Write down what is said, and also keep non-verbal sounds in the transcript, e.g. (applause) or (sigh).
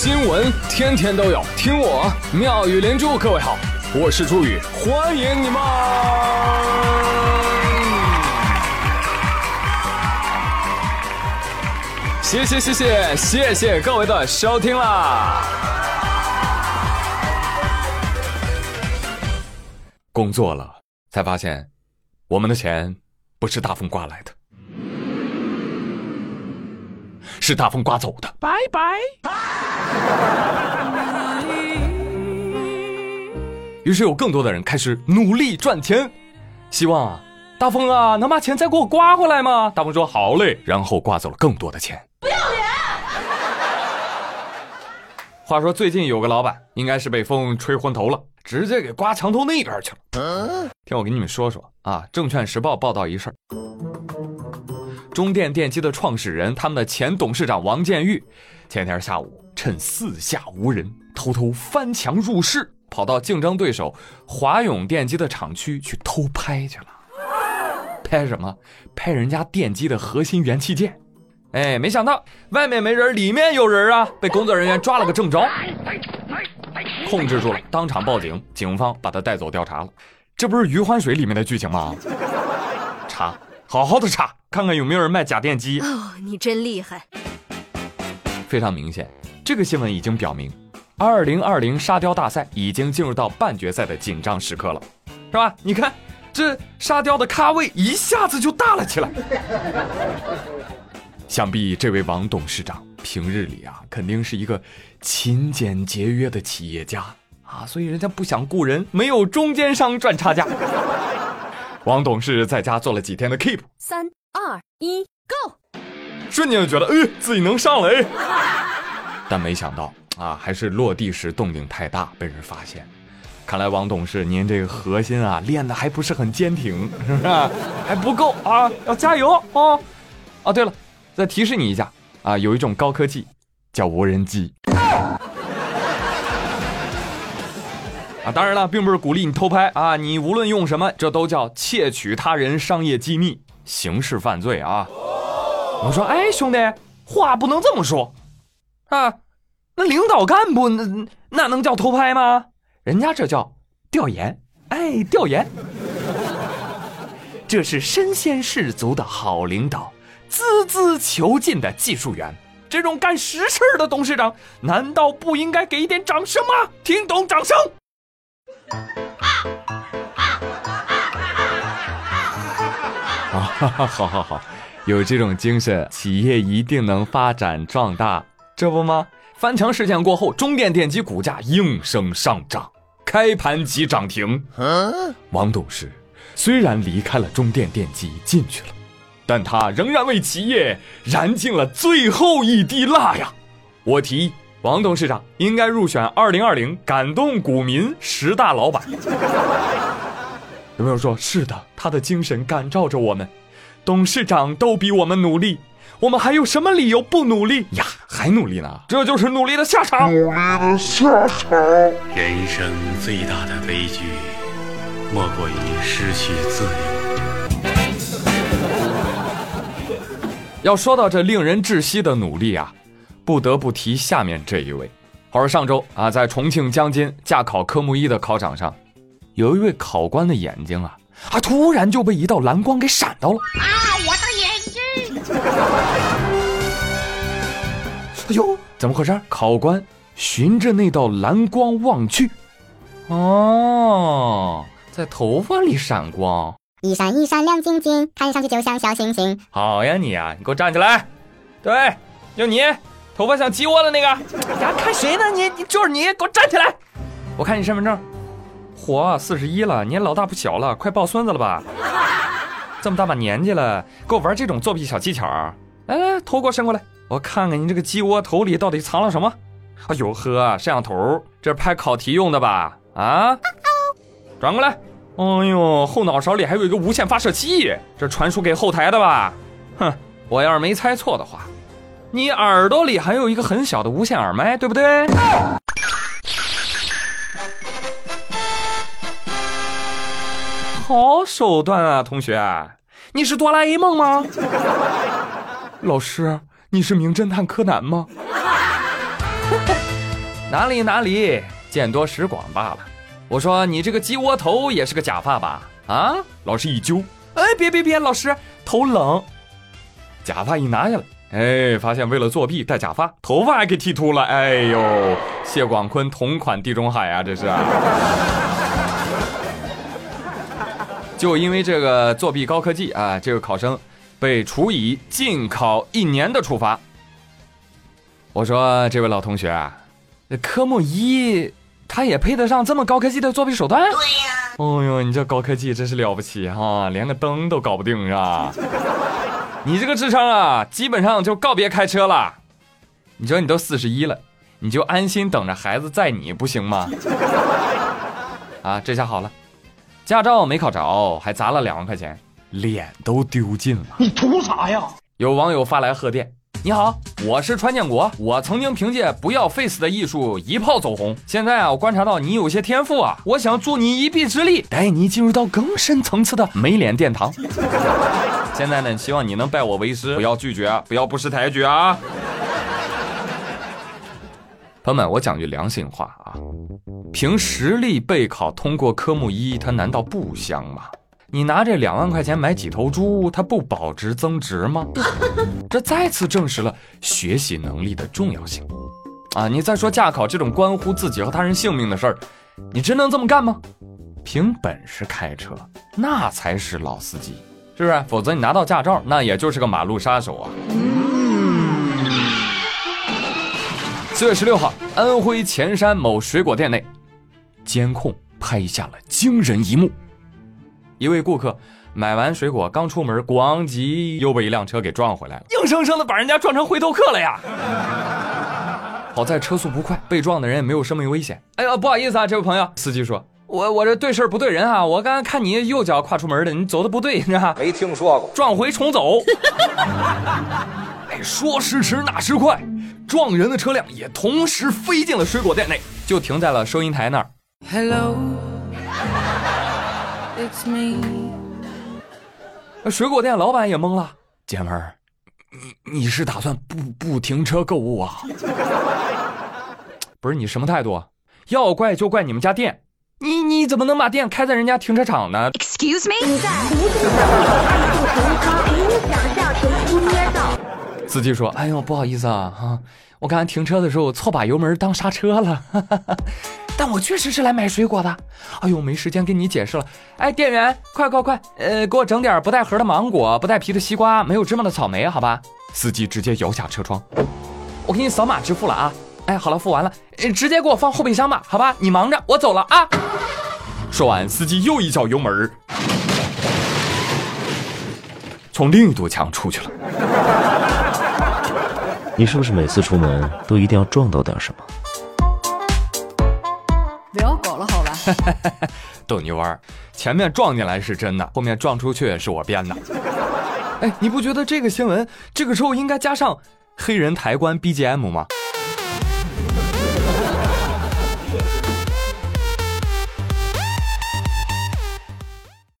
新闻天天都有，听我妙语连珠。各位好，我是朱宇，欢迎你们！谢谢谢谢谢谢各位的收听啦！工作了，才发现我们的钱不是大风刮来的。是大风刮走的，拜拜。于是有更多的人开始努力赚钱，希望啊，大风啊能把钱再给我刮回来吗？大风说好嘞，然后刮走了更多的钱。不要脸！话说最近有个老板，应该是被风吹昏头了，直接给刮墙头那边去了。听我给你们说说啊，《证券时报》报道一事儿。中电电机的创始人，他们的前董事长王建玉，前天下午趁四下无人，偷偷翻墙入室，跑到竞争对手华永电机的厂区去偷拍去了。拍什么？拍人家电机的核心元器件。哎，没想到外面没人，里面有人啊！被工作人员抓了个正着，控制住了，当场报警，警方把他带走调查了。这不是《余欢水》里面的剧情吗？查。好好的查，看看有没有人卖假电机。哦，你真厉害！非常明显，这个新闻已经表明，二零二零沙雕大赛已经进入到半决赛的紧张时刻了，是吧？你看，这沙雕的咖位一下子就大了起来。(laughs) 想必这位王董事长平日里啊，肯定是一个勤俭节约的企业家啊，所以人家不想雇人，没有中间商赚差价。王董事在家做了几天的 keep，三二一，go，瞬间就觉得，哎，自己能上了，哎，但没想到啊，还是落地时动静太大，被人发现。看来王董事您这个核心啊练的还不是很坚挺，是不是？还不够啊，要加油哦！哦，对了，再提示你一下啊，有一种高科技叫无人机。当然了，并不是鼓励你偷拍啊！你无论用什么，这都叫窃取他人商业机密，刑事犯罪啊！我说，哎，兄弟，话不能这么说啊！那领导干部那那能叫偷拍吗？人家这叫调研，哎，调研，这是身先士卒的好领导，孜孜求进的技术员，这种干实事的董事长，难道不应该给一点掌声吗？听懂掌声！啊，好好好，有这种精神，企业一定能发展壮大，这不吗？翻墙事件过后，中电电机股价应声上涨，开盘即涨停。王董事虽然离开了中电电机进去了，但他仍然为企业燃尽了最后一滴蜡呀！我提。王董事长应该入选二零二零感动股民十大老板。有没有说是的？他的精神感召着我们。董事长都比我们努力，我们还有什么理由不努力呀？还努力呢？这就是努力的下场。努力的下场。人生最大的悲剧，莫过于失去自由。要说到这令人窒息的努力啊！不得不提下面这一位。话说上周啊，在重庆江津驾考科目一的考场上，有一位考官的眼睛啊，啊，突然就被一道蓝光给闪到了。啊，我的眼睛！哎呦，怎么回事？考官循着那道蓝光望去，哦，在头发里闪光，一闪一闪亮晶晶，看上去就像小星星。好呀，你呀，你给我站起来。对，就你。头发像鸡窝的那个，呀，看谁呢？你你就是你，给我站起来！我看你身份证，嚯，四十一了，你也老大不小了，快抱孙子了吧？这么大把年纪了，给我玩这种作弊小技巧？来来，头给我伸过来，我看看你这个鸡窝头里到底藏了什么？哎呦呵，摄像头，这是拍考题用的吧？啊？转过来，哎呦，后脑勺里还有一个无线发射器，这传输给后台的吧？哼，我要是没猜错的话。你耳朵里还有一个很小的无线耳麦，对不对？好手段啊，同学！你是哆啦 A 梦吗？老师，你是名侦探柯南吗？哪里哪里，见多识广罢了。我说你这个鸡窝头也是个假发吧？啊，老师一揪，哎，别别别，老师头冷。假发一拿下来，哎，发现为了作弊戴假发，头发还给剃秃了。哎呦，谢广坤同款地中海啊，这是。(laughs) 就因为这个作弊高科技啊，这个考生被处以禁考一年的处罚。我说这位老同学啊，科目一。他也配得上这么高科技的作弊手段？对呀。哦呦，你这高科技真是了不起哈，连个灯都搞不定是吧？你这个智商啊，基本上就告别开车了。你说你都四十一了，你就安心等着孩子载你不行吗？啊，这下好了，驾照没考着，还砸了两万块钱，脸都丢尽了。你图啥呀？有网友发来贺电。你好，我是川建国。我曾经凭借不要 face 的艺术一炮走红。现在啊，我观察到你有些天赋啊，我想助你一臂之力，带你进入到更深层次的没脸殿堂。现在呢，希望你能拜我为师，不要拒绝，不要不识抬举啊。朋友们，我讲句良心话啊，凭实力备考通过科目一，它难道不香吗？你拿这两万块钱买几头猪，它不保值增值吗？(laughs) 这再次证实了学习能力的重要性。啊，你再说驾考这种关乎自己和他人性命的事儿，你真能这么干吗？凭本事开车，那才是老司机，是不是？否则你拿到驾照，那也就是个马路杀手啊。四月十六号，安徽潜山某水果店内，监控拍下了惊人一幕。一位顾客买完水果刚出门，咣叽又被一辆车给撞回来了，硬生生的把人家撞成回头客了呀！(laughs) 好在车速不快，被撞的人也没有生命危险。哎呦，不好意思啊，这位朋友，司机说，我我这对事不对人啊，我刚刚看你右脚跨出门的，你走的不对，你知道没听说过，撞回重走。(laughs) 哎，说时迟那时快，撞人的车辆也同时飞进了水果店内，就停在了收银台那儿。Hello。水果店老板也懵了，姐们儿，你你是打算不不停车购物啊？(laughs) 不是你什么态度？要怪就怪你们家店，你你怎么能把店开在人家停车场呢？Excuse me？司机说：“哎呦，不好意思啊，哈，我刚才停车的时候错把油门当刹车了。”哈哈哈但我确实是来买水果的，哎呦，没时间跟你解释了。哎，店员，快快快，呃，给我整点不带核的芒果，不带皮的西瓜，没有芝麻的草莓，好吧？司机直接摇下车窗，我给你扫码支付了啊。哎，好了，付完了，直接给我放后备箱吧，好吧？你忙着，我走了啊。说完，司机又一脚油门，从另一堵墙出去了。你是不是每次出门都一定要撞到点什么？聊够了好吧 (laughs) 逗你玩前面撞进来是真的，后面撞出去是我编的。(laughs) 哎，你不觉得这个新闻这个时候应该加上黑人抬棺 BGM 吗？